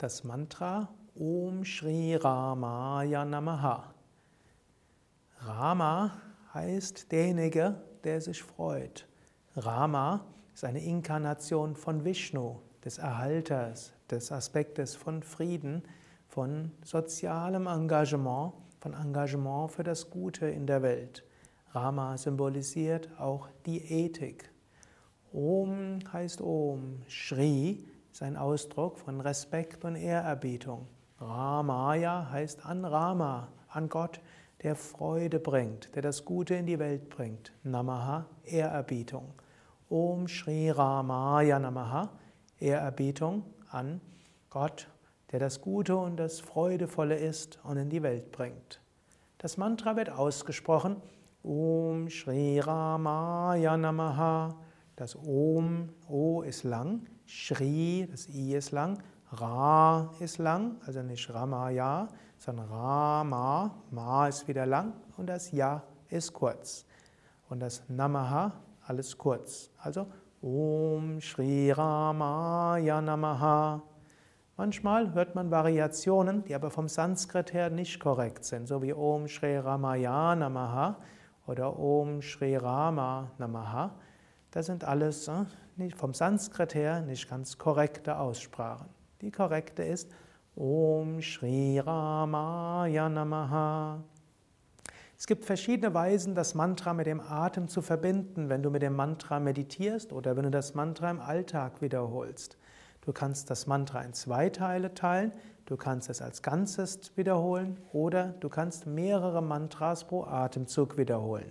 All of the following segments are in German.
Das Mantra Om Shri Ramaya Namaha. Rama heißt derjenige, der sich freut. Rama ist eine Inkarnation von Vishnu, des Erhalters, des Aspektes von Frieden, von sozialem Engagement, von Engagement für das Gute in der Welt. Rama symbolisiert auch die Ethik. Om heißt Om, Shri ist ein Ausdruck von Respekt und Ehrerbietung. Ramaya heißt an Rama, an Gott, der Freude bringt, der das Gute in die Welt bringt. Namaha, Ehrerbietung. Om Shri Ramaya Namaha, Ehrerbietung an Gott, der das Gute und das Freudevolle ist und in die Welt bringt. Das Mantra wird ausgesprochen. Om Shri Ramaya Namaha. Das Om, O ist lang, Shri, das I ist lang, Ra ist lang, also nicht Ramaya, sondern Rama, Ma ist wieder lang und das Ja ist kurz. Und das Namaha, alles kurz. Also Om Shri Ramaya Namaha. Manchmal hört man Variationen, die aber vom Sanskrit her nicht korrekt sind, so wie Om Shri Ramaya Namaha oder Om Shri Rama Namaha. Das sind alles äh, vom Sanskrit her nicht ganz korrekte Aussprachen. Die korrekte ist Om Shri Ramaya Namaha. Es gibt verschiedene Weisen, das Mantra mit dem Atem zu verbinden, wenn du mit dem Mantra meditierst oder wenn du das Mantra im Alltag wiederholst. Du kannst das Mantra in zwei Teile teilen, du kannst es als Ganzes wiederholen oder du kannst mehrere Mantras pro Atemzug wiederholen.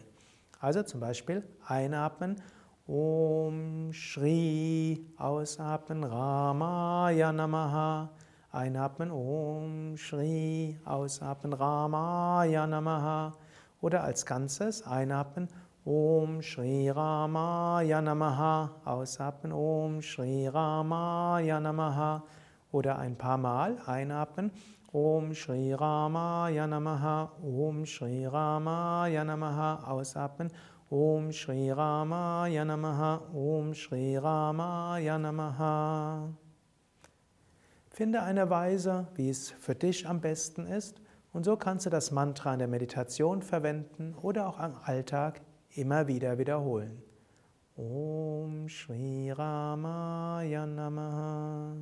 Also zum Beispiel einatmen Om Shri, ausatmen Ramaya Namaha, einatmen Om Shri, ausatmen Ramaya Namaha oder als Ganzes einatmen Om Shri Ramaya Namaha, ausatmen Om Shri Ramaya Namaha oder ein paar Mal einatmen Om Shri Ramaya Namaha, Om Shri Ramaya Namaha, ausatmen Om Shri Ramaya Namaha, Om Shri Ramaya Namaha. Finde eine Weise, wie es für dich am besten ist, und so kannst du das Mantra in der Meditation verwenden oder auch am Alltag immer wieder wiederholen. Om Shri Ramaya Namaha.